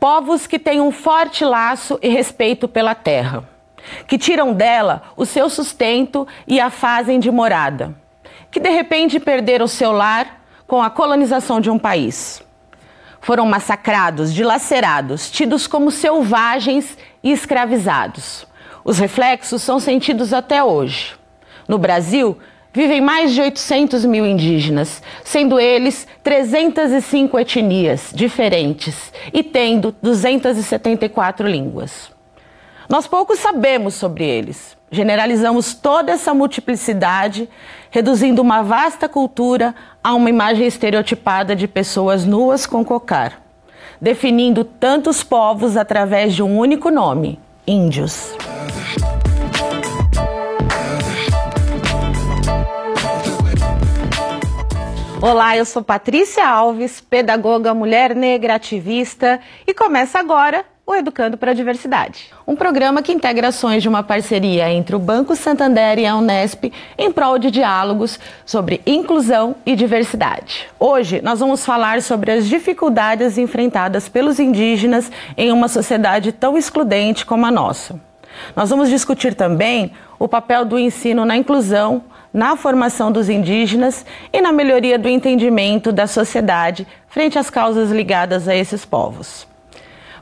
Povos que têm um forte laço e respeito pela terra, que tiram dela o seu sustento e a fazem de morada, que de repente perderam seu lar com a colonização de um país. Foram massacrados, dilacerados, tidos como selvagens e escravizados. Os reflexos são sentidos até hoje. No Brasil, vivem mais de 800 mil indígenas, sendo eles 305 etnias diferentes e tendo 274 línguas. Nós pouco sabemos sobre eles. Generalizamos toda essa multiplicidade, reduzindo uma vasta cultura a uma imagem estereotipada de pessoas nuas com cocar, definindo tantos povos através de um único nome: índios. Olá, eu sou Patrícia Alves, pedagoga, mulher negra, ativista, e começa agora o Educando para a Diversidade. Um programa que integra ações de uma parceria entre o Banco Santander e a Unesp em prol de diálogos sobre inclusão e diversidade. Hoje nós vamos falar sobre as dificuldades enfrentadas pelos indígenas em uma sociedade tão excludente como a nossa. Nós vamos discutir também o papel do ensino na inclusão, na formação dos indígenas e na melhoria do entendimento da sociedade frente às causas ligadas a esses povos.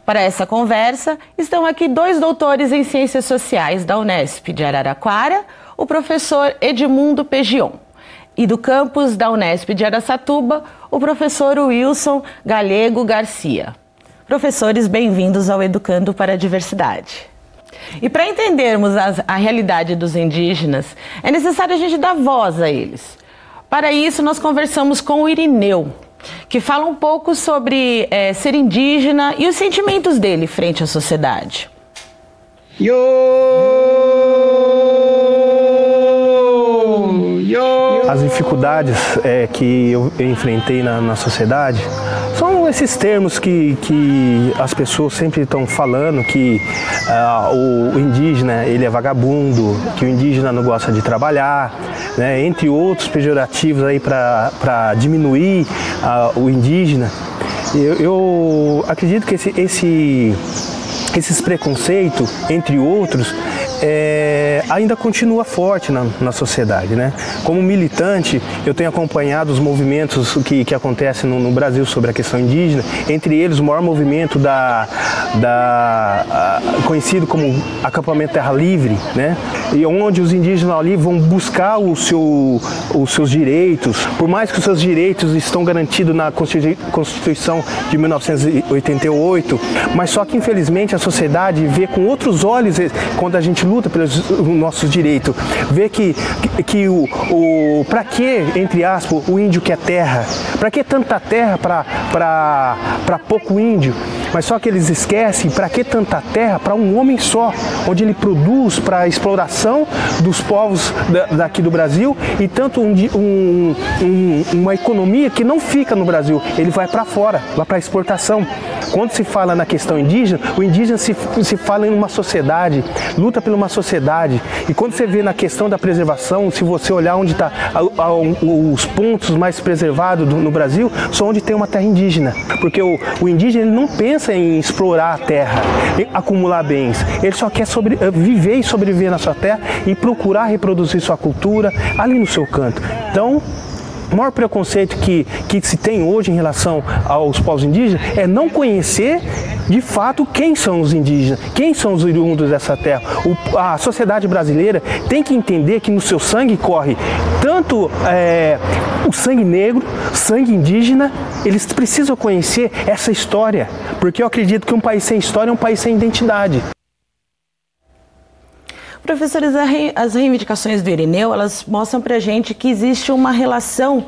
Para essa conversa, estão aqui dois doutores em Ciências Sociais da Unesp de Araraquara, o professor Edmundo Pegion, e do campus da Unesp de Aracatuba, o professor Wilson Galego Garcia. Professores, bem-vindos ao Educando para a Diversidade. E para entendermos a, a realidade dos indígenas, é necessário a gente dar voz a eles. Para isso, nós conversamos com o Irineu, que fala um pouco sobre é, ser indígena e os sentimentos dele frente à sociedade. Yo! As dificuldades é, que eu enfrentei na, na sociedade são esses termos que, que as pessoas sempre estão falando, que uh, o indígena ele é vagabundo, que o indígena não gosta de trabalhar, né, entre outros pejorativos aí para diminuir uh, o indígena. Eu, eu acredito que esse, esse, esses preconceitos, entre outros, é, ainda continua forte na, na, sociedade. Né? Como militante, eu tenho acompanhado os movimentos que, que acontecem no, no, Brasil sobre a questão indígena, entre eles o maior movimento da, da conhecido como acampamento Terra Livre, né? e onde os indígenas ali vão buscar o seu, os seus direitos, por mais que os seus direitos estão garantidos na Constituição de 1988, mas só que infelizmente a sociedade vê com outros olhos eh, quando a gente luta pelos nossos direitos, vê que, que, que o, o para que, entre aspas, o índio quer terra? Para que tanta terra para pouco índio? Mas só que eles esquecem para que tanta terra para um homem só, onde ele produz para a exploração dos povos da, daqui do Brasil e tanto um, um, um, uma economia que não fica no Brasil, ele vai para fora, vai para exportação. Quando se fala na questão indígena, o indígena se, se fala em uma sociedade, luta por uma sociedade. E quando você vê na questão da preservação, se você olhar onde está os pontos mais preservados do, no Brasil, são onde tem uma terra indígena. Porque o, o indígena ele não pensa em explorar a terra, acumular bens. Ele só quer sobre, eh, viver e sobreviver na sua terra e procurar reproduzir sua cultura ali no seu canto. Então, o maior preconceito que, que se tem hoje em relação aos povos indígenas é não conhecer de fato quem são os indígenas, quem são os oriundos dessa terra. O, a sociedade brasileira tem que entender que no seu sangue corre tanto é, o sangue negro, sangue indígena, eles precisam conhecer essa história, porque eu acredito que um país sem história é um país sem identidade. Professores, as reivindicações do Irineu, elas mostram para a gente que existe uma relação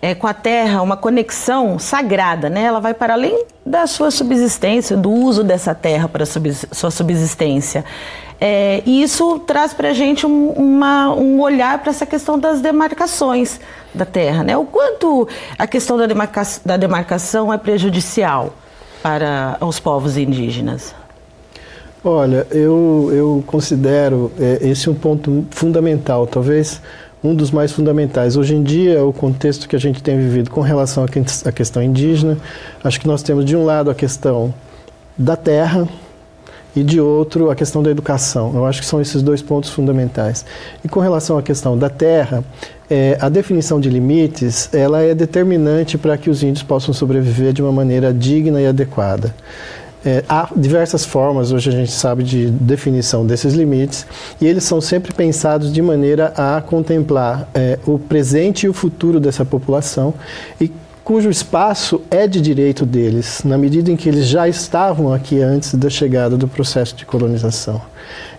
é, com a terra, uma conexão sagrada, né? Ela vai para além da sua subsistência, do uso dessa terra para sua subsistência. É, e isso traz para a gente um, uma, um olhar para essa questão das demarcações da terra, né? O quanto a questão da, da demarcação é prejudicial para os povos indígenas? Olha, eu, eu considero é, esse um ponto fundamental, talvez um dos mais fundamentais. Hoje em dia, o contexto que a gente tem vivido com relação à questão indígena, acho que nós temos de um lado a questão da terra e de outro a questão da educação. Eu acho que são esses dois pontos fundamentais. E com relação à questão da terra, é, a definição de limites ela é determinante para que os índios possam sobreviver de uma maneira digna e adequada. É, há diversas formas, hoje a gente sabe, de definição desses limites, e eles são sempre pensados de maneira a contemplar é, o presente e o futuro dessa população e cujo espaço é de direito deles, na medida em que eles já estavam aqui antes da chegada do processo de colonização.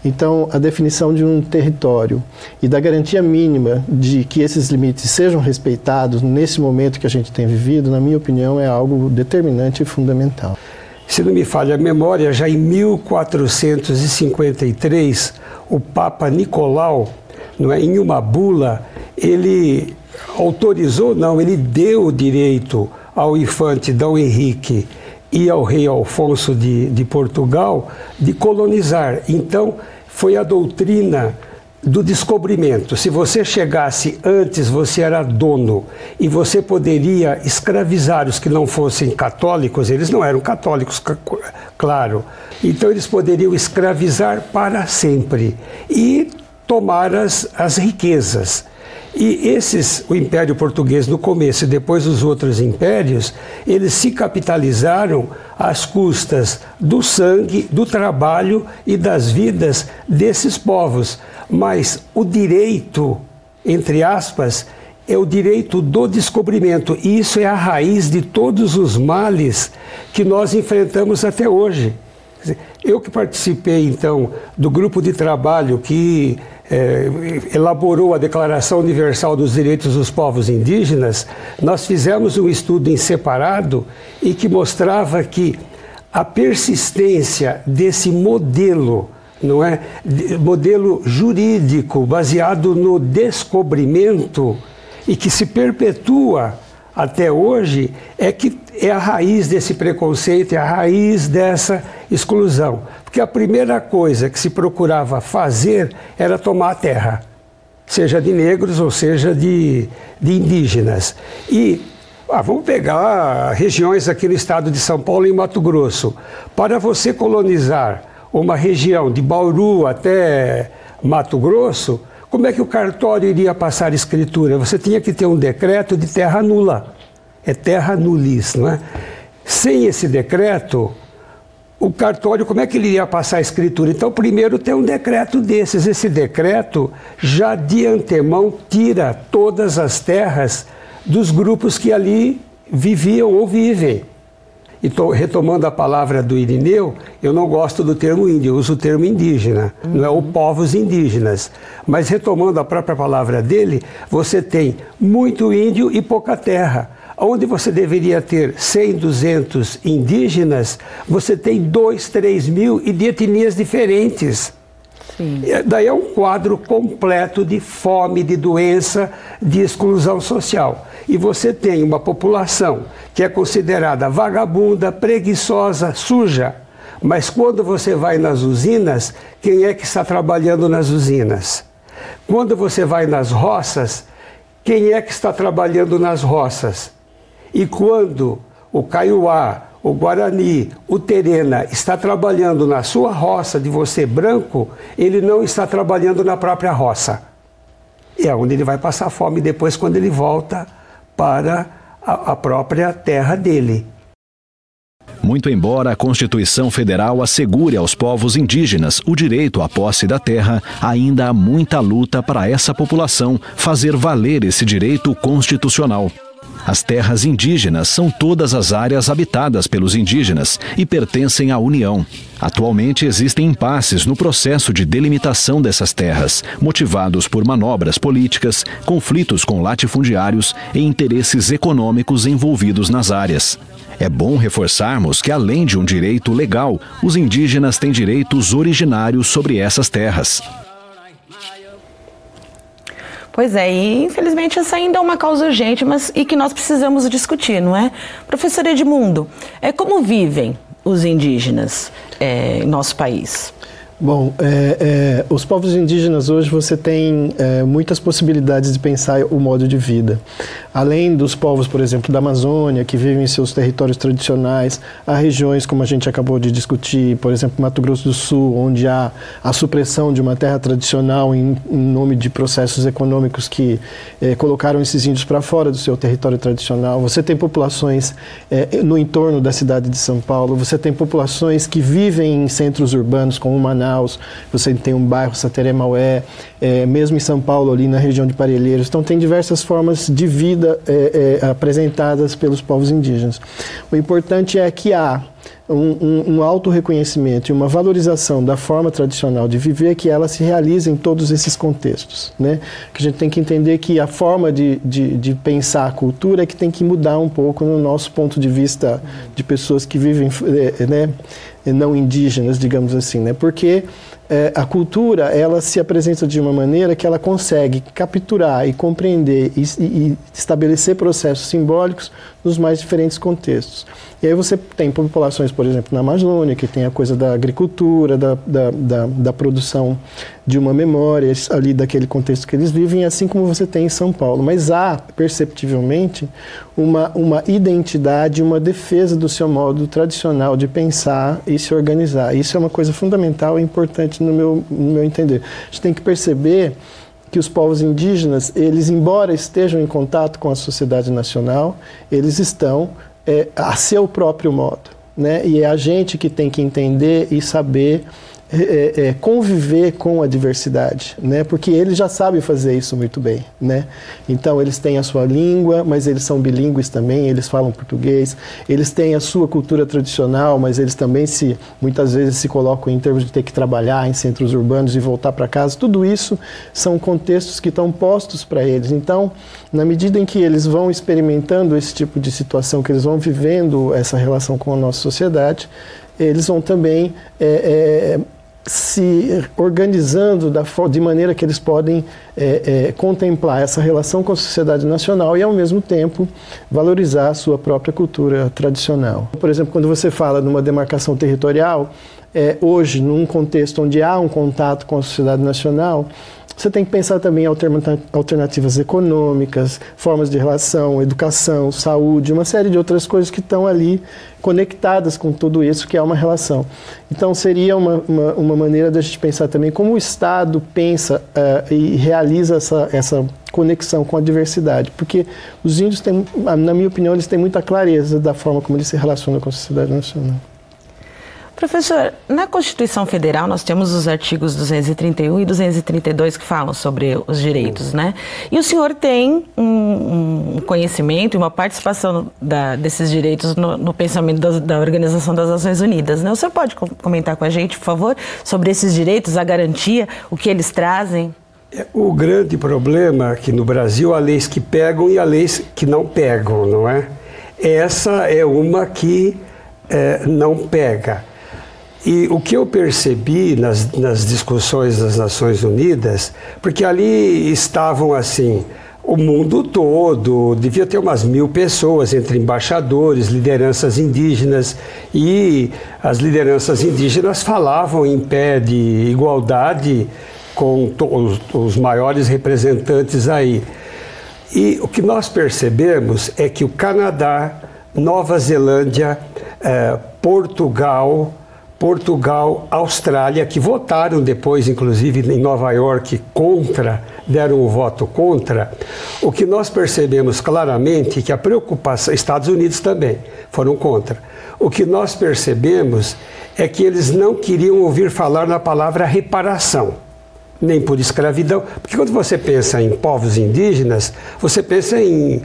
Então, a definição de um território e da garantia mínima de que esses limites sejam respeitados nesse momento que a gente tem vivido, na minha opinião, é algo determinante e fundamental. Se não me falha a memória, já em 1453, o Papa Nicolau, não é, em uma bula, ele autorizou, não, ele deu o direito ao infante Dom Henrique e ao rei Alfonso de, de Portugal de colonizar. Então, foi a doutrina do descobrimento. Se você chegasse antes, você era dono e você poderia escravizar os que não fossem católicos, eles não eram católicos, claro. Então eles poderiam escravizar para sempre e tomar as, as riquezas. E esses, o Império Português no começo e depois os outros impérios, eles se capitalizaram às custas do sangue, do trabalho e das vidas desses povos. Mas o direito, entre aspas, é o direito do descobrimento. E isso é a raiz de todos os males que nós enfrentamos até hoje. Eu que participei, então, do grupo de trabalho que é, elaborou a Declaração Universal dos Direitos dos Povos Indígenas, nós fizemos um estudo em separado e que mostrava que a persistência desse modelo, não é, modelo jurídico baseado no descobrimento e que se perpetua até hoje é que é a raiz desse preconceito, é a raiz dessa exclusão. Porque a primeira coisa que se procurava fazer era tomar a terra, seja de negros ou seja de, de indígenas. E ah, vamos pegar regiões aqui no estado de São Paulo e Mato Grosso. Para você colonizar uma região de Bauru até Mato Grosso, como é que o cartório iria passar escritura? Você tinha que ter um decreto de terra nula. É terra nulis, não é? Sem esse decreto, o cartório, como é que ele iria passar a escritura? Então, primeiro tem um decreto desses. Esse decreto já de antemão tira todas as terras dos grupos que ali viviam ou vivem. E tô retomando a palavra do Irineu, eu não gosto do termo índio, eu uso o termo indígena, uhum. não é o povos indígenas. Mas retomando a própria palavra dele, você tem muito índio e pouca terra. Onde você deveria ter 100, 200 indígenas, você tem 2, 3 mil e de etnias diferentes. Sim. Daí é um quadro completo de fome, de doença, de exclusão social. E você tem uma população que é considerada vagabunda, preguiçosa, suja. Mas quando você vai nas usinas, quem é que está trabalhando nas usinas? Quando você vai nas roças, quem é que está trabalhando nas roças? E quando o Caiuá, o Guarani, o Terena está trabalhando na sua roça de você branco, ele não está trabalhando na própria roça. É onde ele vai passar fome depois quando ele volta para a, a própria terra dele. Muito embora a Constituição Federal assegure aos povos indígenas o direito à posse da terra, ainda há muita luta para essa população fazer valer esse direito constitucional. As terras indígenas são todas as áreas habitadas pelos indígenas e pertencem à União. Atualmente existem impasses no processo de delimitação dessas terras, motivados por manobras políticas, conflitos com latifundiários e interesses econômicos envolvidos nas áreas. É bom reforçarmos que, além de um direito legal, os indígenas têm direitos originários sobre essas terras. Pois é, e infelizmente essa ainda é uma causa urgente, mas e que nós precisamos discutir, não é? Professor Edmundo, é como vivem os indígenas é, em nosso país? Bom, é, é, os povos indígenas hoje você tem é, muitas possibilidades de pensar o modo de vida. Além dos povos, por exemplo, da Amazônia, que vivem em seus territórios tradicionais, há regiões, como a gente acabou de discutir, por exemplo, Mato Grosso do Sul, onde há a supressão de uma terra tradicional em, em nome de processos econômicos que é, colocaram esses índios para fora do seu território tradicional. Você tem populações é, no entorno da cidade de São Paulo, você tem populações que vivem em centros urbanos, como Manaus Manaus, você tem um bairro Sateré-Maué, é, mesmo em São Paulo, ali na região de Parelheiros. Então, tem diversas formas de vida é, é, apresentadas pelos povos indígenas. O importante é que há um, um, um auto-reconhecimento e uma valorização da forma tradicional de viver que ela se realiza em todos esses contextos. Né? Que a gente tem que entender que a forma de, de, de, pensar a cultura é que tem que mudar um pouco no nosso ponto de vista de pessoas que vivem é, né, não indígenas, digamos assim, né? porque é, a cultura ela se apresenta de uma maneira que ela consegue capturar e compreender e, e, estabelecer processos simbólicos nos mais diferentes contextos. E aí você tem populações, por exemplo, na Amazônia, que tem a coisa da agricultura, da, da, da, da produção de uma memória ali daquele contexto que eles vivem, assim como você tem em São Paulo. Mas há, perceptivelmente, uma, uma identidade, uma defesa do seu modo tradicional de pensar e se organizar. Isso é uma coisa fundamental e importante no meu, no meu entender. A gente tem que perceber que os povos indígenas, eles, embora estejam em contato com a sociedade nacional, eles estão é, a seu próprio modo. Né? E é a gente que tem que entender e saber é, é, conviver com a diversidade, né? Porque eles já sabem fazer isso muito bem, né? Então eles têm a sua língua, mas eles são bilíngues também, eles falam português. Eles têm a sua cultura tradicional, mas eles também se muitas vezes se colocam em termos de ter que trabalhar em centros urbanos e voltar para casa. Tudo isso são contextos que estão postos para eles. Então, na medida em que eles vão experimentando esse tipo de situação, que eles vão vivendo essa relação com a nossa sociedade, eles vão também é, é, se organizando da, de maneira que eles podem é, é, contemplar essa relação com a sociedade nacional e, ao mesmo tempo, valorizar a sua própria cultura tradicional. Por exemplo, quando você fala numa demarcação territorial, é, hoje, num contexto onde há um contato com a sociedade nacional, você tem que pensar também em alternativas econômicas, formas de relação, educação, saúde, uma série de outras coisas que estão ali conectadas com tudo isso que é uma relação. Então, seria uma, uma, uma maneira da gente pensar também como o Estado pensa uh, e realiza essa, essa conexão com a diversidade, porque os índios têm, na minha opinião, eles têm muita clareza da forma como eles se relacionam com a sociedade nacional. Professor, na Constituição Federal nós temos os artigos 231 e 232 que falam sobre os direitos, né? E o senhor tem um, um conhecimento e uma participação da, desses direitos no, no pensamento da, da, Organização das Nações Unidas, né? O senhor pode comentar com a gente, por favor, sobre esses direitos, a garantia, o que eles trazem? É, o grande problema é que no Brasil há leis que pegam e há leis que não pegam, não é? Essa é uma que é, não pega. E o que eu percebi nas, nas discussões das Nações Unidas, porque ali estavam assim, o mundo todo, devia ter umas mil pessoas, entre embaixadores, lideranças indígenas, e as lideranças indígenas falavam em pé de igualdade com os, os maiores representantes aí. E o que nós percebemos é que o Canadá, Nova Zelândia, eh, Portugal, Portugal, Austrália, que votaram depois, inclusive em Nova York, contra, deram o voto contra, o que nós percebemos claramente que a preocupação, Estados Unidos também foram contra. O que nós percebemos é que eles não queriam ouvir falar na palavra reparação, nem por escravidão, porque quando você pensa em povos indígenas, você pensa em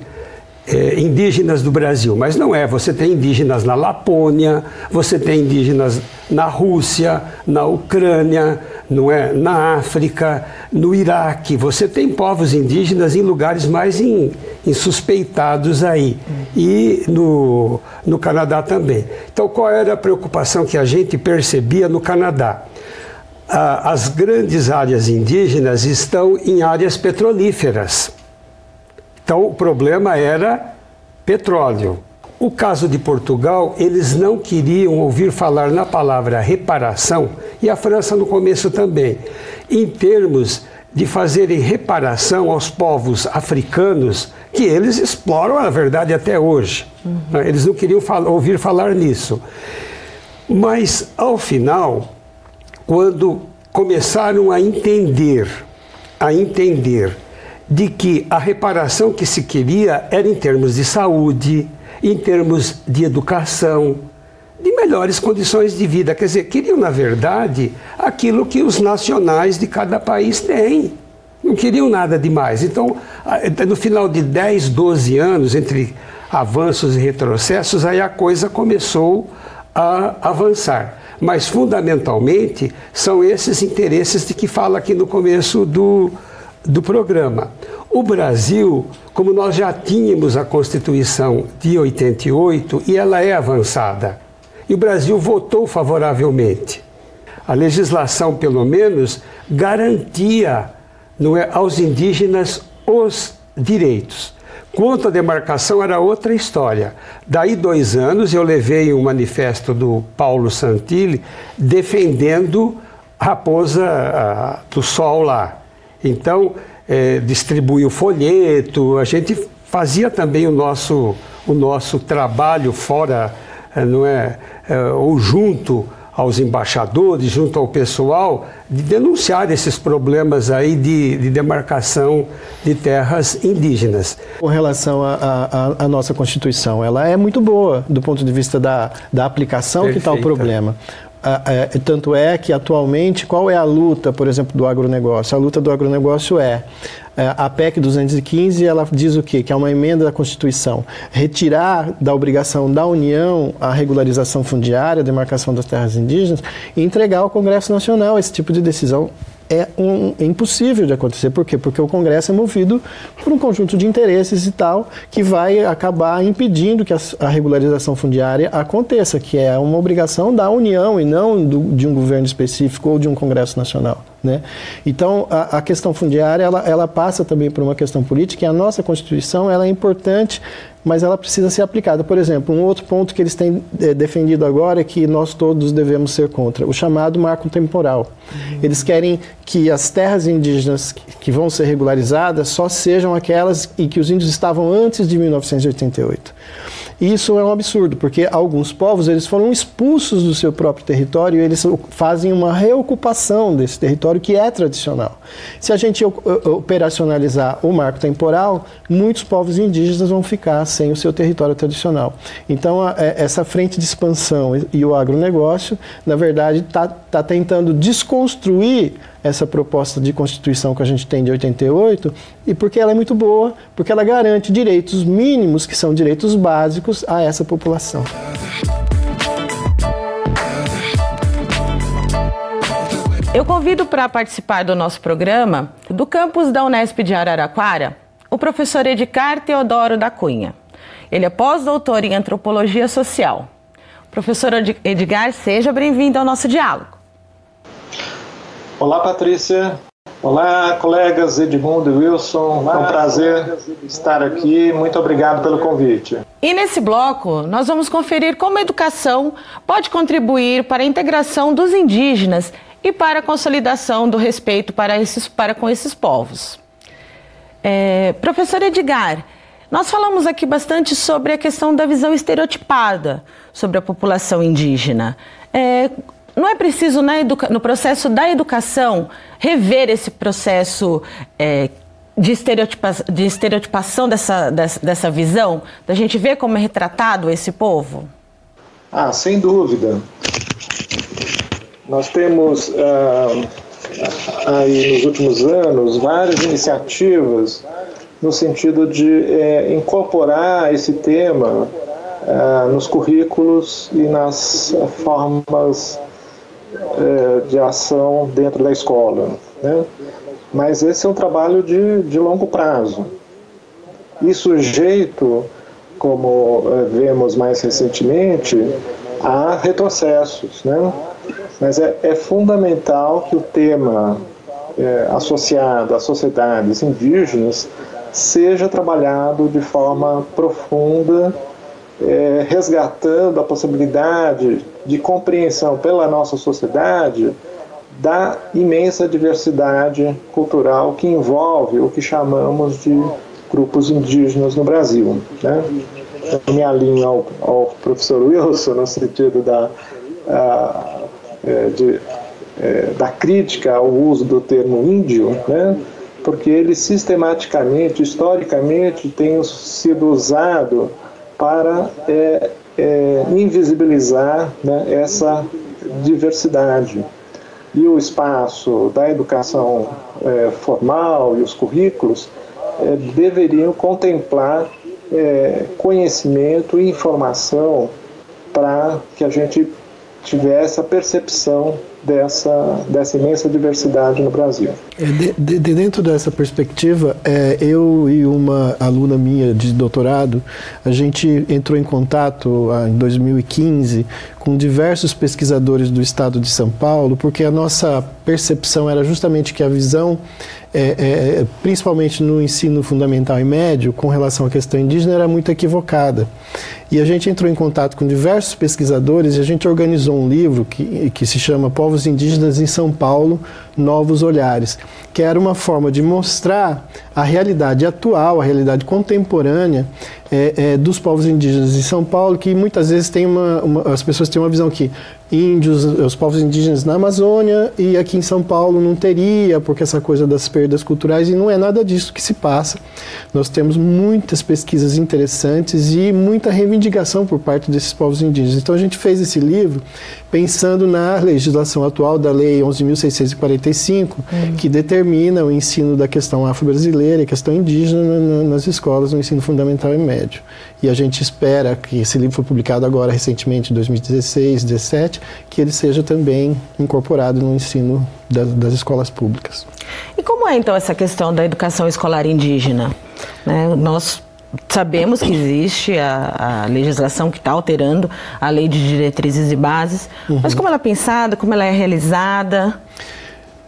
é, indígenas do Brasil, mas não é. Você tem indígenas na Lapônia, você tem indígenas na Rússia, na Ucrânia, não é? Na África, no Iraque. Você tem povos indígenas em lugares mais in, insuspeitados aí. E no, no Canadá também. Então, qual era a preocupação que a gente percebia no Canadá? as grandes áreas indígenas estão em áreas petrolíferas. Então o problema era petróleo. O caso de Portugal, eles não queriam ouvir falar na palavra reparação, e a França no começo também, em termos de fazerem reparação aos povos africanos que eles exploram, na verdade, até hoje. Uhum. Eles não queriam ouvir falar nisso. Mas, ao final, quando começaram a entender, a entender de que a reparação que se queria era em termos de saúde, em termos de educação, de melhores condições de vida. Quer dizer, queriam, na verdade, aquilo que os nacionais de cada país têm. Não queriam nada demais. Então, no final de 10, 12 anos, entre avanços e retrocessos, aí a coisa começou a avançar. Mas, fundamentalmente, são esses interesses de que fala aqui no começo do, do programa. O Brasil, como nós já tínhamos a Constituição de 88 e ela é avançada, e o Brasil votou favoravelmente. A legislação, pelo menos, garantia não é, aos indígenas os direitos. Quanto à demarcação, era outra história. Daí dois anos eu levei um manifesto do Paulo Santilli defendendo a raposa a, do sol lá. Então, é, distribuiu folheto, a gente fazia também o nosso, o nosso trabalho fora, é, não é, é, ou junto aos embaixadores, junto ao pessoal, de denunciar esses problemas aí de, de demarcação de terras indígenas. Com relação à nossa Constituição, ela é muito boa do ponto de vista da, da aplicação Perfeita. que está o problema. Tanto é que atualmente qual é a luta, por exemplo, do agronegócio? A luta do agronegócio é é, a PEC 215 ela diz o quê? Que é uma emenda da Constituição. Retirar da obrigação da União a regularização fundiária, a demarcação das terras indígenas e entregar ao Congresso Nacional esse tipo de decisão é, um, é impossível de acontecer. Por quê? Porque o Congresso é movido por um conjunto de interesses e tal que vai acabar impedindo que a, a regularização fundiária aconteça, que é uma obrigação da União e não do, de um governo específico ou de um Congresso Nacional. Né? Então, a, a, questão fundiária ela, ela passa também por uma questão política e a nossa Constituição ela é importante mas ela precisa ser aplicada. Por exemplo, um outro ponto que eles têm é, defendido agora é que nós todos devemos ser contra, o chamado marco temporal. Uhum. Eles querem que as terras indígenas que vão ser regularizadas só sejam aquelas em que os índios estavam antes de 1988. Isso é um absurdo, porque alguns povos eles foram expulsos do seu próprio território e eles fazem uma reocupação desse território que é tradicional. Se a gente operacionalizar o marco temporal, muitos povos indígenas vão ficar sem o seu território tradicional. Então, a, é, essa frente de expansão e o agronegócio, na verdade, está tá tentando desconstruir essa proposta de Constituição que a gente tem de 88 e porque ela é muito boa, porque ela garante direitos mínimos, que são direitos básicos, a essa população. Eu convido para participar do nosso programa, do campus da Unesp de Araraquara, o professor Edgar Teodoro da Cunha. Ele é pós-doutor em antropologia social. Professor Edgar, seja bem-vindo ao nosso diálogo. Olá, Patrícia. Olá, colegas Edmundo e Wilson. Olá, é um prazer estar aqui. Muito obrigado pelo convite. E nesse bloco, nós vamos conferir como a educação pode contribuir para a integração dos indígenas e para a consolidação do respeito para, esses, para com esses povos. É, professor Edgar, nós falamos aqui bastante sobre a questão da visão estereotipada sobre a população indígena. É, não é preciso no processo da educação rever esse processo é, de, estereotipa, de estereotipação dessa, dessa, dessa visão, da gente ver como é retratado esse povo? Ah, sem dúvida. Nós temos ah, aí nos últimos anos várias iniciativas no sentido de é, incorporar esse tema ah, nos currículos e nas formas é, de ação dentro da escola. Né? Mas esse é um trabalho de, de longo prazo. E sujeito, como é, vemos mais recentemente, a retrocessos. Né? Mas é, é fundamental que o tema é, associado às sociedades indígenas seja trabalhado de forma profunda é, resgatando a possibilidade de compreensão pela nossa sociedade da imensa diversidade cultural que envolve o que chamamos de grupos indígenas no Brasil. Né? Eu me alinho ao, ao professor Wilson no sentido da, é, de, é, da crítica ao uso do termo índio, né? porque ele sistematicamente, historicamente, tem sido usado para é, é, invisibilizar né, essa diversidade. E o espaço da educação é, formal e os currículos é, deveriam contemplar é, conhecimento e informação para que a gente tivesse a percepção dessa, dessa imensa diversidade no Brasil. É, de, de, de dentro dessa perspectiva, é, eu e uma aluna minha de doutorado, a gente entrou em contato ah, em 2015 com diversos pesquisadores do estado de São Paulo, porque a nossa percepção era justamente que a visão é, é, principalmente no ensino fundamental e médio, com relação à questão indígena, era muito equivocada. E a gente entrou em contato com diversos pesquisadores e a gente organizou um livro que, que se chama Povos Indígenas em São Paulo, Novos Olhares, que era uma forma de mostrar a realidade atual, a realidade contemporânea é, é, dos povos indígenas de São Paulo, que muitas vezes tem uma, uma, as pessoas têm uma visão que índios, os povos indígenas na Amazônia e aqui em São Paulo não teria, porque essa coisa das perdas culturais, e não é nada disso que se passa. Nós temos muitas pesquisas interessantes e muita reivindicação por parte desses povos indígenas. Então a gente fez esse livro pensando na legislação atual da Lei 11.645, hum. que determina o ensino da questão afro-brasileira e questão indígena nas escolas, no ensino fundamental e médio. E a gente espera que esse livro foi publicado agora recentemente, em 2016, 2017, que ele seja também incorporado no ensino das, das escolas públicas. E como é então essa questão da educação escolar indígena? Né? Nós sabemos que existe a, a legislação que está alterando a lei de diretrizes e bases, uhum. mas como ela é pensada, como ela é realizada?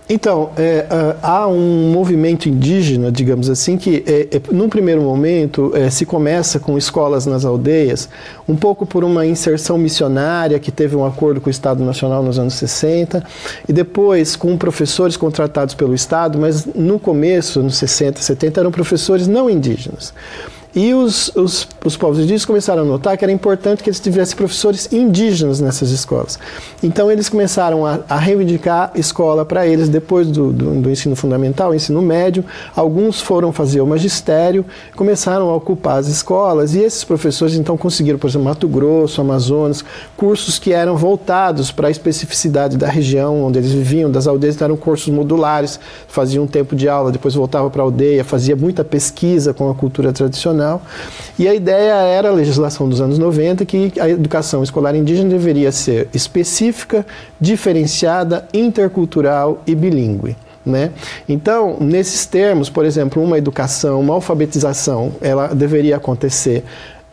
Então, é, há um movimento indígena, digamos assim, que é, é, num primeiro momento é, se começa com escolas nas aldeias, um pouco por uma inserção missionária que teve um acordo com o Estado Nacional nos anos 60, e depois com professores contratados pelo Estado, mas no começo, nos 60, 70, eram professores não indígenas. E os, os, os, povos indígenas começaram a notar que era importante que eles tivessem professores indígenas nessas escolas. Então eles começaram a, a reivindicar escola para eles depois do, do, do, ensino fundamental, ensino médio. Alguns foram fazer o magistério, começaram a ocupar as escolas e esses professores então conseguiram, por exemplo, Mato Grosso, Amazonas, cursos que eram voltados para a especificidade da região onde eles viviam, das aldeias, então eram cursos modulares, faziam um tempo de aula, depois voltava para a aldeia, fazia muita pesquisa com a cultura tradicional e a ideia era a legislação dos anos 90 que a educação escolar indígena deveria ser específica, diferenciada, intercultural e bilíngue. Né? Então, nesses termos, por exemplo, uma educação, uma alfabetização, ela deveria acontecer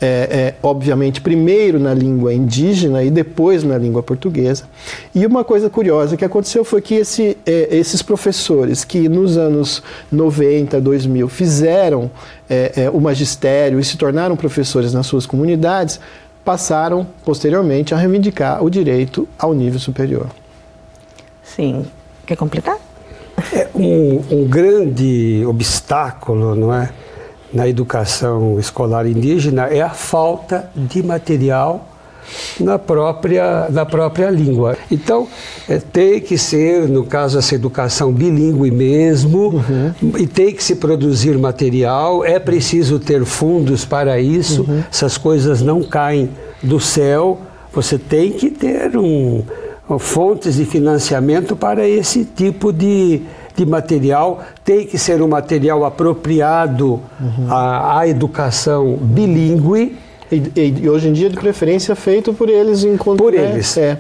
é, é, obviamente, primeiro na língua indígena e depois na língua portuguesa. E uma coisa curiosa que aconteceu foi que esse, é, esses professores que nos anos 90, 2000 fizeram é, é, o magistério e se tornaram professores nas suas comunidades, passaram posteriormente a reivindicar o direito ao nível superior. Sim. Quer completar? É um, um grande obstáculo, não é? Na educação escolar indígena é a falta de material na própria, na própria língua. Então, é, tem que ser, no caso, essa educação bilíngue mesmo, uhum. e tem que se produzir material, é preciso ter fundos para isso, uhum. essas coisas não caem do céu, você tem que ter um, fontes de financiamento para esse tipo de, de material, tem que ser um material apropriado uhum. à, à, educação bilíngue. E, e, hoje em dia, de preferência, feito por eles em Por né? eles. É.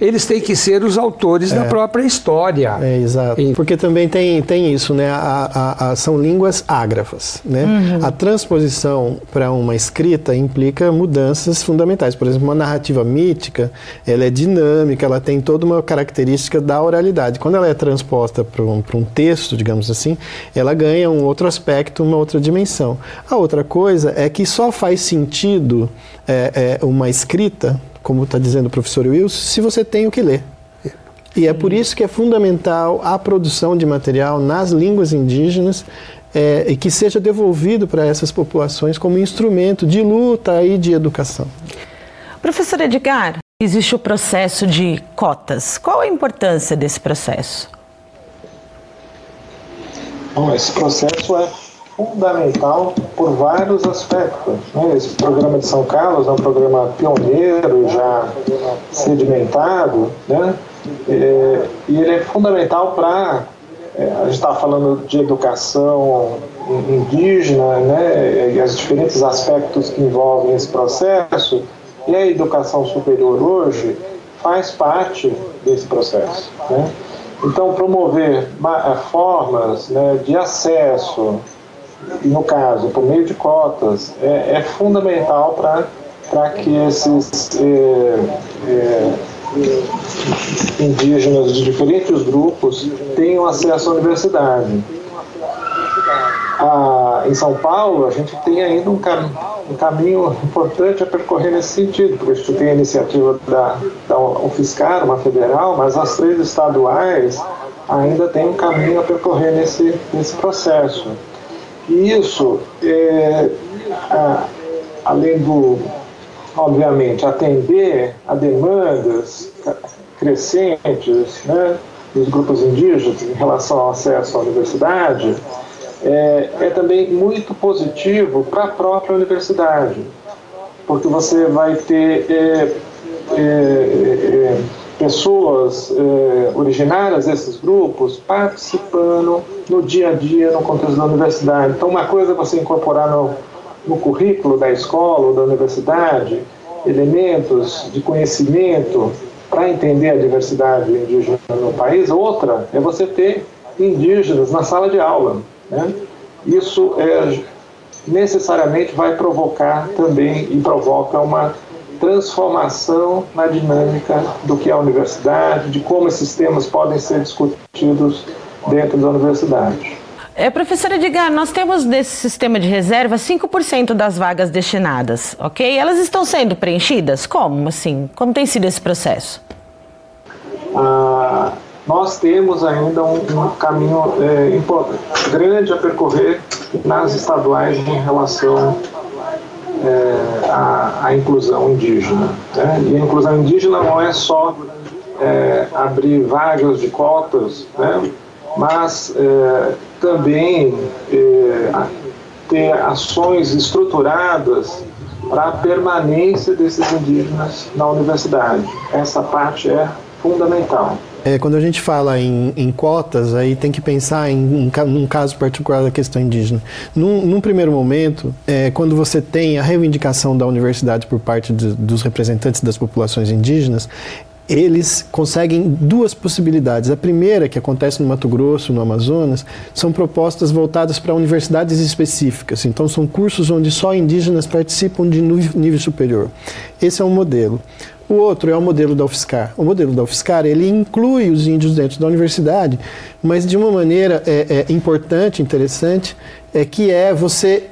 eles têm que ser os autores é. da própria história. É, exato. E... Porque também tem, tem isso, né? A, a, a, são línguas ágrafas, né? Uhum. A transposição para uma escrita implica mudanças fundamentais. Por exemplo, uma narrativa mítica, ela é dinâmica, ela tem toda uma característica da oralidade. Quando ela é transposta para um, um texto, digamos assim, ela ganha um outro aspecto, uma outra dimensão. A outra coisa é que só faz sentido é, é, uma escrita como está dizendo o professor Wilson, se você tem o que ler. E é por isso que é fundamental a produção de material nas línguas indígenas é, e que seja devolvido para essas populações como instrumento de luta e de educação. Professor Edgar, existe o processo de cotas. Qual a importância desse processo? Bom, esse processo é fundamental por vários aspectos. Né? Esse programa de São Carlos é um programa pioneiro, já sedimentado, né? É, e ele é fundamental para. É, a gente está falando de educação indígena, né? E os diferentes aspectos que envolvem esse processo, e a educação superior hoje faz parte desse processo. Né? Então, promover formas né, de acesso, no caso, por meio de cotas, é, é fundamental para que esses é, é, indígenas de diferentes grupos tenham acesso à universidade. Ah, em São Paulo, a gente tem ainda um, cam um, caminho importante a percorrer nesse sentido, porque a gente tem a iniciativa da, da UFSCar, uma federal, mas as três estaduais ainda têm um caminho a percorrer nesse, nesse processo. E isso, é, a, além do, obviamente, atender a demandas crescentes né, dos grupos indígenas em relação ao acesso à universidade, é, é também muito positivo para a própria universidade, porque você vai ter é, é, é pessoas eh, originárias desses grupos participando no dia a dia, no contexto da universidade. Então, uma coisa é você incorporar no, no currículo da escola ou da universidade elementos de conhecimento para entender a diversidade indígena no país, outra é você ter indígenas na sala de aula. Né? Isso é, necessariamente vai provocar também e provoca uma transformação na dinâmica do que é a universidade, de como esses temas podem ser discutidos dentro da universidade. É, professora Edgar, nós temos nesse sistema de reserva 5% das vagas destinadas, ok? Elas estão sendo preenchidas? Como, assim? Como tem sido esse processo? Ah, nós temos ainda um, um caminho é, grande a percorrer nas estaduais em relação é, a, a, inclusão indígena. Né? E a inclusão indígena não é só é, abrir vagas de cotas, né? mas é, também é, ter ações estruturadas para a permanência desses indígenas na universidade. Essa parte é fundamental. É, quando a gente fala em, em, cotas, aí tem que pensar em um, num caso particular da questão indígena. Num, num primeiro momento, é, quando você tem a reivindicação da universidade por parte de, dos representantes das populações indígenas, eles conseguem duas possibilidades. A primeira, que acontece no Mato Grosso, no Amazonas, são propostas voltadas para universidades específicas. Então, são cursos onde só indígenas participam de nível superior. Esse é um modelo. O outro é o modelo da UFSCar. O modelo da UFSCar ele inclui os índios dentro da universidade, mas de uma maneira é, é importante, interessante, é que é você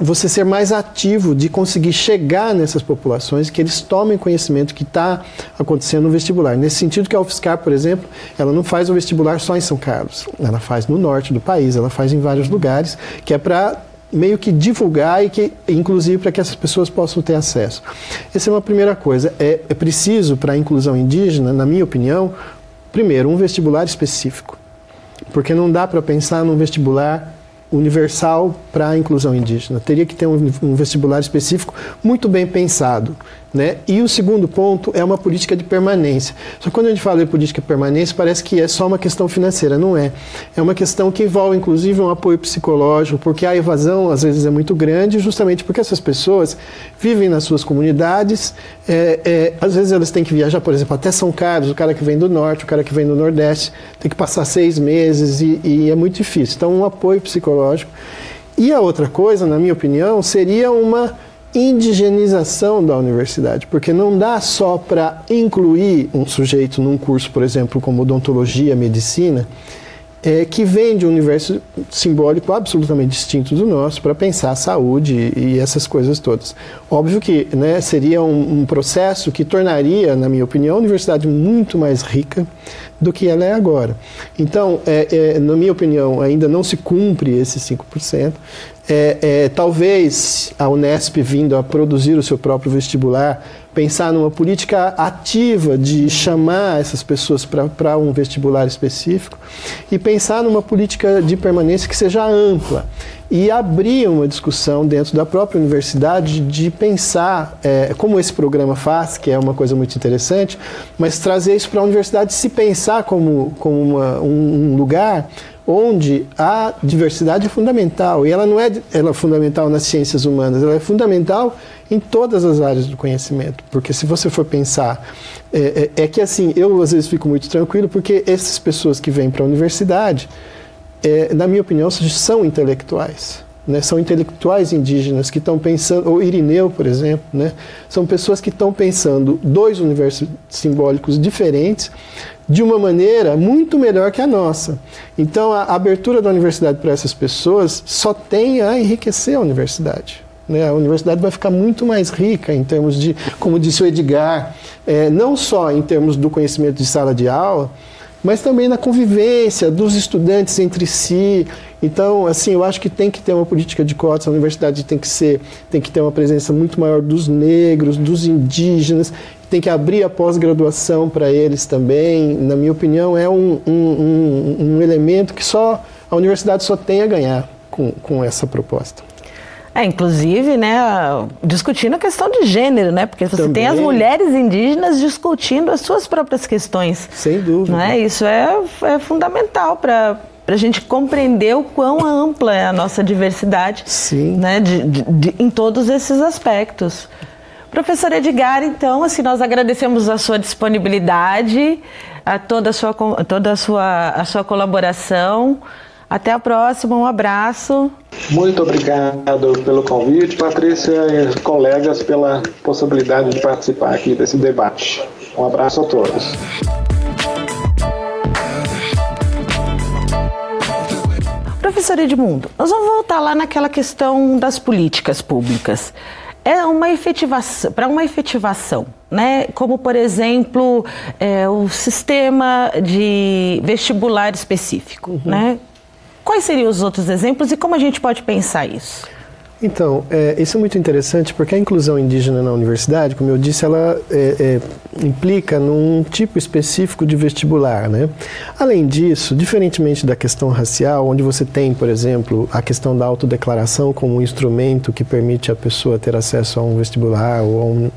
você ser mais ativo de conseguir chegar nessas populações, que eles tomem conhecimento que está acontecendo no vestibular. Nesse sentido que a UFSCar, por exemplo, ela não faz o vestibular só em São Carlos, ela faz no norte do país, ela faz em vários lugares, que é para meio que divulgar e que, inclusive, para que essas pessoas possam ter acesso. Essa é uma primeira coisa. É, é preciso, para a inclusão indígena, na minha opinião, primeiro, um vestibular específico. Porque não dá para pensar num vestibular universal para a inclusão indígena. Teria que ter um, um vestibular específico muito bem pensado. Né? E o segundo ponto é uma política de permanência. Só que quando a gente fala de política de permanência, parece que é só uma questão financeira. Não é. É uma questão que envolve, inclusive, um apoio psicológico, porque a evasão, às vezes, é muito grande, justamente porque essas pessoas vivem nas suas comunidades. É, é, às vezes, elas têm que viajar, por exemplo, até São Carlos, o cara que vem do norte, o cara que vem do nordeste, tem que passar seis meses e, e é muito difícil. Então, um apoio psicológico. E a outra coisa, na minha opinião, seria uma indigenização da universidade, porque não dá só para incluir um sujeito num curso, por exemplo, como odontologia, medicina, é, que vem de um universo simbólico absolutamente distinto do nosso para pensar a saúde e essas coisas todas. Óbvio que né, seria um, um, processo que tornaria, na minha opinião, a universidade muito mais rica do que ela é agora. Então, é, é, na minha opinião, ainda não se cumpre esse 5%. É, é, talvez a Unesp vindo a produzir o seu próprio vestibular, pensar numa política ativa de chamar essas pessoas para um vestibular específico e pensar numa política de permanência que seja ampla. E abrir uma discussão dentro da própria universidade de pensar, é, como esse programa faz, que é uma coisa muito interessante, mas trazer isso para a universidade se pensar como, como uma, um, um lugar onde a diversidade é fundamental. E ela não é, ela é fundamental nas ciências humanas, ela é fundamental em todas as áreas do conhecimento. Porque se você for pensar, é, é, é que assim, eu às vezes fico muito tranquilo, porque essas pessoas que vêm para a universidade, é, na minha opinião, são intelectuais. Né, são intelectuais indígenas que estão pensando, ou Irineu, por exemplo, né, são pessoas que estão pensando dois universos simbólicos diferentes, de uma maneira muito melhor que a nossa. Então, a abertura da universidade para essas pessoas só tem a enriquecer a universidade. Né? A universidade vai ficar muito mais rica em termos de, como disse o Edgar, é, não só em termos do conhecimento de sala de aula, mas também na convivência dos estudantes entre si. Então, assim, eu acho que tem que ter uma política de cotas, a universidade tem que ser, tem que ter uma presença muito maior dos negros, dos indígenas, tem que abrir a pós-graduação para eles também. Na minha opinião, é um, um, um, um, elemento que só a universidade só tem a ganhar com, com essa proposta. É, inclusive, né, discutindo a questão de gênero, né? Porque você Também. tem as mulheres indígenas discutindo as suas próprias questões. Sem dúvida. Né? Isso é, é fundamental para para a gente compreender o quão ampla é a nossa diversidade Sim. Né, de, de, de, em todos esses aspectos. Professor Edgar, então, assim, nós agradecemos a sua disponibilidade, a toda a sua, toda a sua, a sua colaboração. Até a próxima, um abraço. Muito obrigado pelo convite, Patrícia e colegas, pela possibilidade de participar aqui desse debate. Um abraço a todos. Professor Edmundo, nós vamos voltar lá naquela questão das políticas públicas é uma efetivação, para uma efetivação, né? Como por exemplo é, o sistema de vestibular específico, uhum. né? Quais seriam os outros exemplos e como a gente pode pensar isso? Então, é, isso é muito interessante porque a inclusão indígena na universidade, como eu disse, ela é, é, implica num tipo específico de vestibular. Né? Além disso, diferentemente da questão racial, onde você tem, por exemplo, a questão da autodeclaração como um instrumento que permite a pessoa ter acesso a um vestibular ou a um,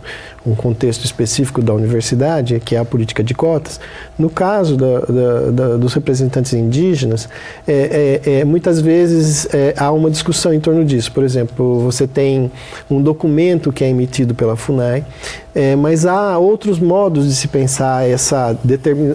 um contexto específico da universidade, que é a política de cotas, no caso da, da, da, dos representantes indígenas, é, é, é muitas vezes é, há uma discussão em torno disso. Por exemplo, você tem um documento que é emitido pela FUNAI, é, mas há outros modos de se pensar essa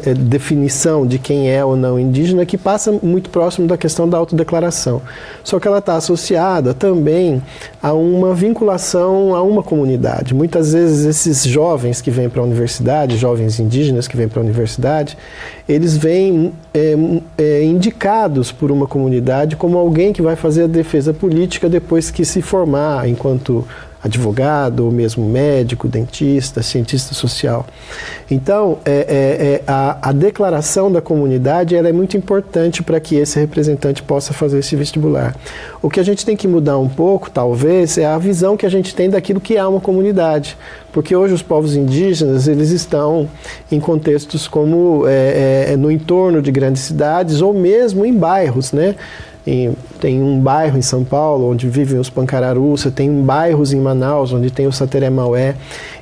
é, definição de quem é ou não indígena que passa muito próximo da questão da autodeclaração. Só que ela está associada também a uma vinculação a uma comunidade. Muitas vezes esses jovens que vêm para a universidade, jovens indígenas que vêm para a universidade, eles vêm é, é, indicados por uma comunidade como alguém que vai fazer a defesa política depois que se formar enquanto advogado, ou mesmo médico, dentista, cientista social. Então, é, é, é, a, a, declaração da comunidade ela é muito importante para que esse representante possa fazer esse vestibular. O que a gente tem que mudar um pouco, talvez, é a visão que a gente tem daquilo que é uma comunidade. Porque hoje os povos indígenas eles estão em contextos como é, é, no entorno de grandes cidades ou mesmo em bairros, né? Tem um bairro em São Paulo onde vivem os Pancararus, você tem bairros em Manaus onde tem o Sateré Maué.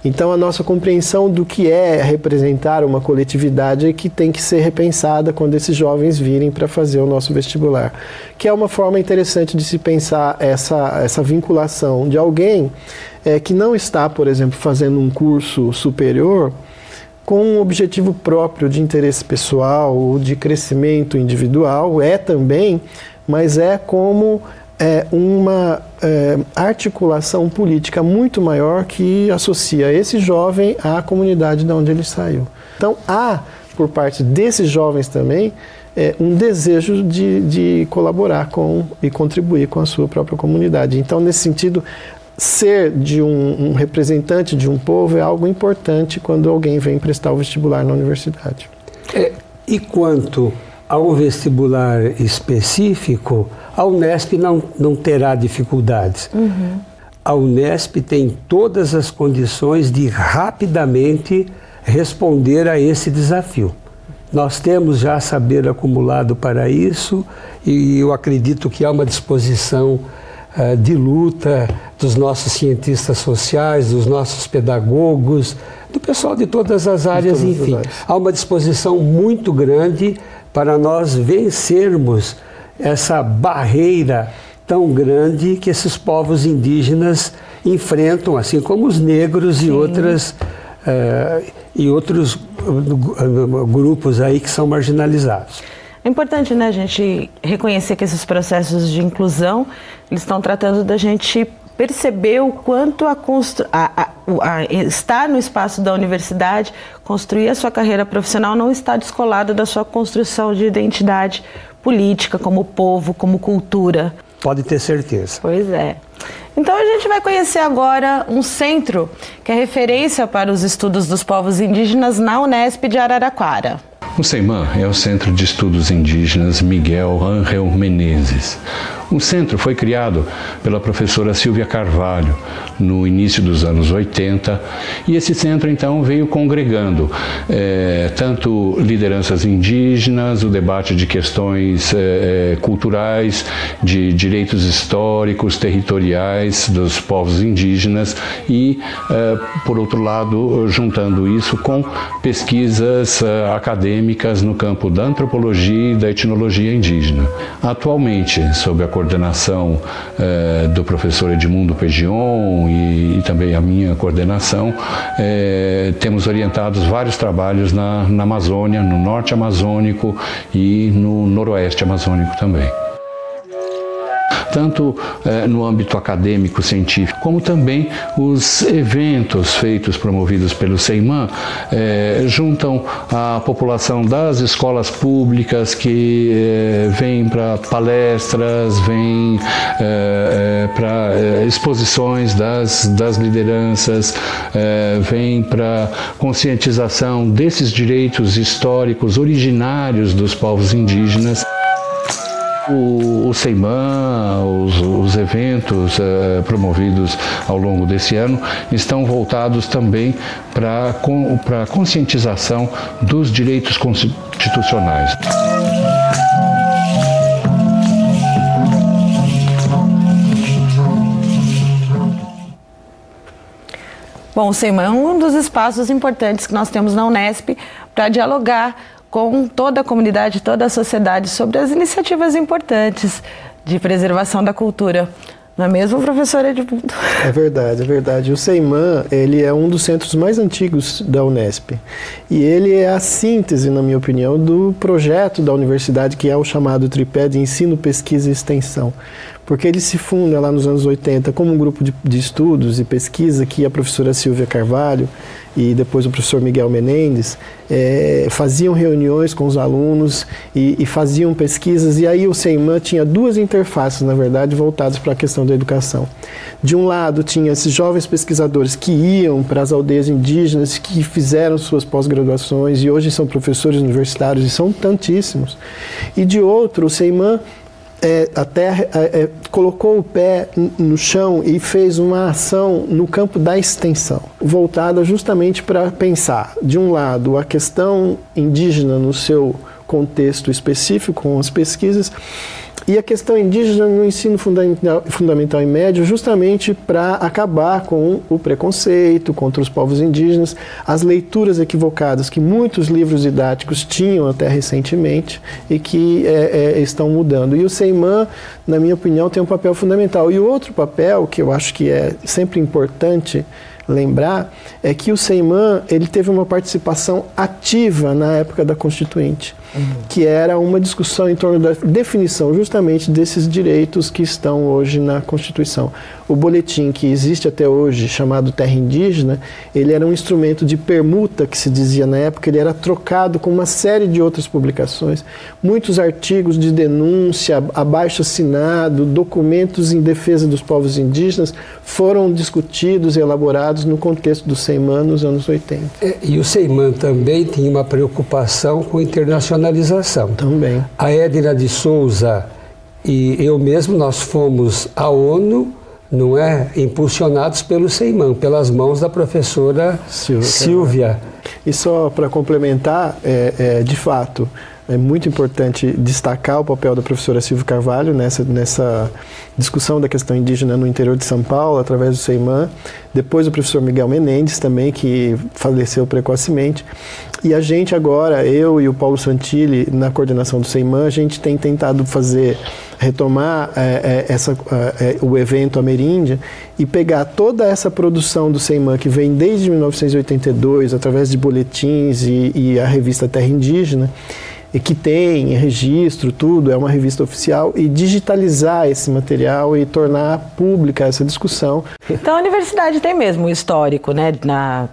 Então a nossa compreensão do que é representar uma coletividade é que tem que ser repensada quando esses jovens virem para fazer o nosso vestibular, que é uma forma interessante de se pensar essa, essa vinculação de alguém é, que não está, por exemplo, fazendo um curso superior com um objetivo próprio de interesse pessoal ou de crescimento individual, é também, mas é como é, uma é, articulação política muito maior que associa esse jovem à comunidade de onde ele saiu. Então, há, por parte desses jovens também, é, um desejo de, de colaborar com e contribuir com a sua própria comunidade. Então, nesse sentido, ser de um, um, representante de um povo é algo importante quando alguém vem prestar o vestibular na universidade. É, e quanto ao vestibular específico, a Unesp não, não terá dificuldades. Uhum. A Unesp tem todas as condições de rapidamente responder a esse desafio. Nós temos já saber acumulado para isso e eu acredito que há uma disposição uh, de luta dos nossos cientistas sociais, dos nossos pedagogos, do pessoal de todas as áreas, todas enfim. As áreas. Há uma disposição muito grande para nós vencermos essa barreira tão grande que esses povos indígenas enfrentam, assim como os negros Sim. e outras uh, e outros grupos aí que são marginalizados. É importante, né, a gente reconhecer que esses processos de inclusão eles estão tratando da gente perceber o quanto a, a, a, a, estar no espaço da universidade, construir a sua carreira profissional não está descolada da sua construção de identidade política, como povo, como cultura. Pode ter certeza. Pois é. Então a gente vai conhecer agora um centro que é referência para os estudos dos povos indígenas na Unesp de Araraquara. O CEIMAN é o Centro de Estudos Indígenas Miguel Angel Menezes. O centro foi criado pela professora Silvia Carvalho no início dos anos 80 e esse centro então veio congregando é, tanto lideranças indígenas, o debate de questões é, culturais, de direitos históricos, territoriais dos povos indígenas e, é, por outro lado, juntando isso com pesquisas acadêmicas no campo da antropologia e da etnologia indígena. Atualmente, sob a coordenação eh, do professor Edmundo Pegion e, e, também a minha coordenação, eh, temos orientados vários trabalhos na, na Amazônia, no norte amazônico e no noroeste amazônico também tanto eh, no âmbito acadêmico, científico, como também os eventos feitos, promovidos pelo CEIMAN, eh, juntam a população das escolas públicas que eh, vem para palestras, vem para exposições das, das lideranças, vem para conscientização desses direitos históricos originários dos povos indígenas. O, o CEIMAN, os, os eventos uh, promovidos ao longo desse ano estão voltados também para a conscientização dos direitos constitucionais. Bom, o CEIMAN é um dos espaços importantes que nós temos na Unesp para dialogar com toda a comunidade, toda a sociedade sobre as iniciativas importantes de preservação da cultura. Não é mesmo, professor Edmundo? É verdade, é verdade. O CEIMAN, ele é um dos centros mais antigos da Unesp. E ele é a síntese, na minha opinião, do projeto da universidade, que é o chamado tripé de ensino, pesquisa e extensão porque ele se funda lá nos anos 80 como um grupo de, de, estudos e pesquisa que a professora Silvia Carvalho e depois o professor Miguel Menendez é, faziam reuniões com os alunos e, e, faziam pesquisas e aí o CEIMAN tinha duas interfaces, na verdade, voltadas para a questão da educação. De um lado tinha esses jovens pesquisadores que iam para as aldeias indígenas, que fizeram suas pós-graduações e hoje são professores universitários e são tantíssimos. E de outro, o CEIMAN é, até é, é, colocou o pé no chão e fez uma ação no campo da extensão, voltada justamente para pensar, de um lado, a questão indígena no seu contexto específico, com as pesquisas, e a questão indígena no ensino fundamental, fundamental e médio, justamente para acabar com o preconceito contra os povos indígenas, as leituras equivocadas que muitos livros didáticos tinham até recentemente e que é, é, estão mudando. E o SEIMAN, na minha opinião, tem um papel fundamental. E outro papel que eu acho que é sempre importante lembrar é que o SEIMAN ele teve uma participação ativa na época da Constituinte que era uma discussão em torno da definição justamente desses direitos que estão hoje na Constituição. O boletim que existe até hoje, chamado Terra Indígena, ele era um instrumento de permuta, que se dizia na época, ele era trocado com uma série de outras publicações, muitos artigos de denúncia, abaixo assinado, documentos em defesa dos povos indígenas foram discutidos e elaborados no contexto do SEIMAN nos anos 80. É, e o SEIMAN também tinha uma preocupação com internacional internacionalização. Também. A Edna de Souza e eu mesmo, nós fomos à ONU, não é? Impulsionados pelo Seiman, pelas mãos da professora Silvia. Silvia. E só para complementar, é, é, de fato, é muito importante destacar o papel da professora Silvia Carvalho nessa, nessa discussão da questão indígena no interior de São Paulo, através do SEIMAN. Depois o professor Miguel Menendez também, que faleceu precocemente. E a gente agora, eu e o Paulo Santilli, na coordenação do SEIMAN, a gente tem tentado fazer, retomar é, é, essa, é, o evento Ameríndia e pegar toda essa produção do SEIMAN, que vem desde 1982, através de boletins e, e a revista Terra Indígena, que tem registro, tudo, é uma revista oficial, e digitalizar esse material e tornar pública essa discussão. Então a universidade tem mesmo um histórico, né, na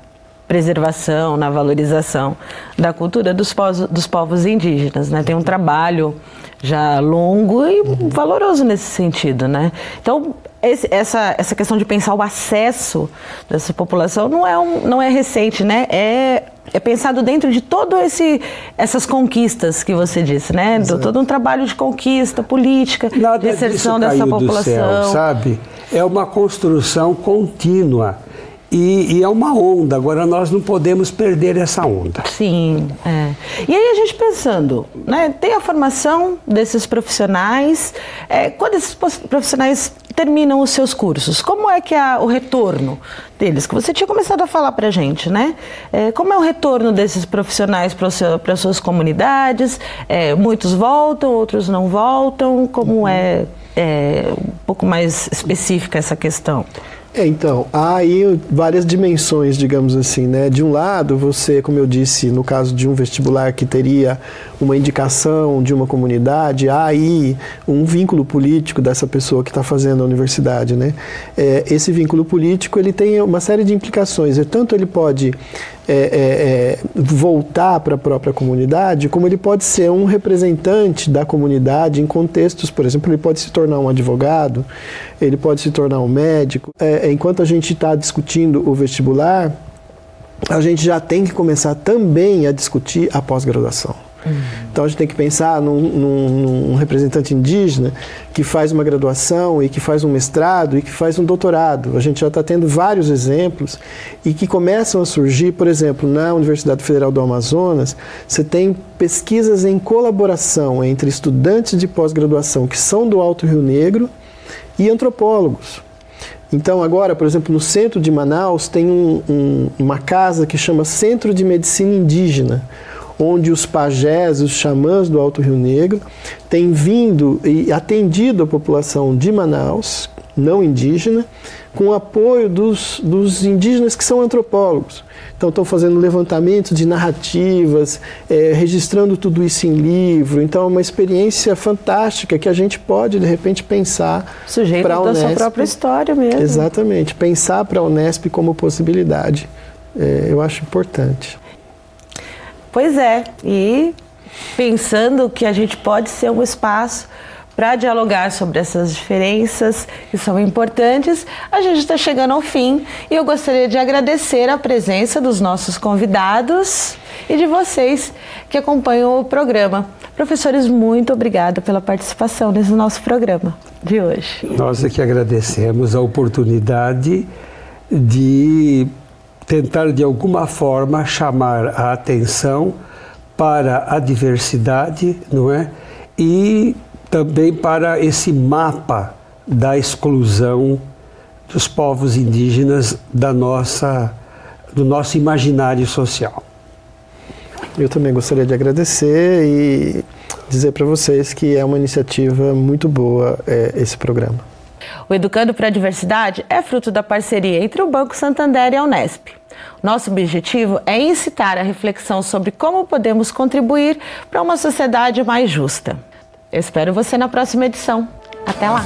preservação, na valorização da cultura dos povos, dos povos indígenas, né? Tem um trabalho já longo e valoroso nesse sentido, né? Então esse, essa, essa questão de pensar o acesso dessa população não é, um, não é recente, né? É, é pensado dentro de todo esse essas conquistas que você disse, né? Do, todo um trabalho de conquista política, Nada de inserção dessa população. Céu, sabe? É uma construção contínua. E, e, é uma onda, agora nós não podemos perder essa onda. Sim, é. E aí a gente pensando, né, tem a formação desses profissionais, é, quando esses profissionais terminam os seus cursos, como é que é o retorno deles? Que você tinha começado a falar para a gente, né? É, como é o retorno desses profissionais para as suas comunidades? É, muitos voltam, outros não voltam, como uhum. é um pouco mais específica essa questão? É, então, há aí várias dimensões, digamos assim, né? De um lado, você, como eu disse, no caso de um vestibular que teria uma indicação de uma comunidade, há aí um vínculo político dessa pessoa que está fazendo a universidade, né? É, esse vínculo político, ele tem uma série de implicações. E tanto ele pode é, é, é, voltar para a própria comunidade, como ele pode ser um representante da comunidade em contextos, por exemplo, ele pode se tornar um advogado, ele pode se tornar um médico. É, enquanto a gente está discutindo o vestibular, a gente já tem que começar também a discutir a pós-graduação. Então a gente tem que pensar num, num, num, representante indígena que faz uma graduação e que faz um mestrado e que faz um doutorado. A gente já está tendo vários exemplos e que começam a surgir, por exemplo, na Universidade Federal do Amazonas, você tem pesquisas em colaboração entre estudantes de pós-graduação que são do Alto Rio Negro e antropólogos. Então, agora, por exemplo, no centro de Manaus tem um, um, uma casa que chama Centro de Medicina Indígena, onde os pajés, os xamãs do Alto Rio Negro, têm vindo e atendido a população de Manaus, não indígena, com o apoio dos, dos indígenas que são antropólogos. Então, estão fazendo levantamento de narrativas, é, registrando tudo isso em livro. Então, é uma experiência fantástica que a gente pode, de repente, pensar para a Unesp. da sua própria história mesmo. Exatamente. Pensar para a Unesp como possibilidade. É, eu acho importante. Pois é, e pensando que a gente pode ser um espaço para dialogar sobre essas diferenças que são importantes, a gente está chegando ao fim e eu gostaria de agradecer a presença dos nossos convidados e de vocês que acompanham o programa. Professores, muito obrigada pela participação nesse nosso programa de hoje. Nós é que agradecemos a oportunidade de tentar de alguma forma chamar a atenção para a diversidade, não é? E também para esse mapa da exclusão dos povos indígenas da nossa, do nosso imaginário social. Eu também gostaria de agradecer e dizer para vocês que é uma iniciativa muito boa é, esse programa. O Educando para a Diversidade é fruto da parceria entre o Banco Santander e a Unesp. Nosso objetivo é incitar a reflexão sobre como podemos contribuir para uma sociedade mais justa. Eu espero você na próxima edição. Até lá!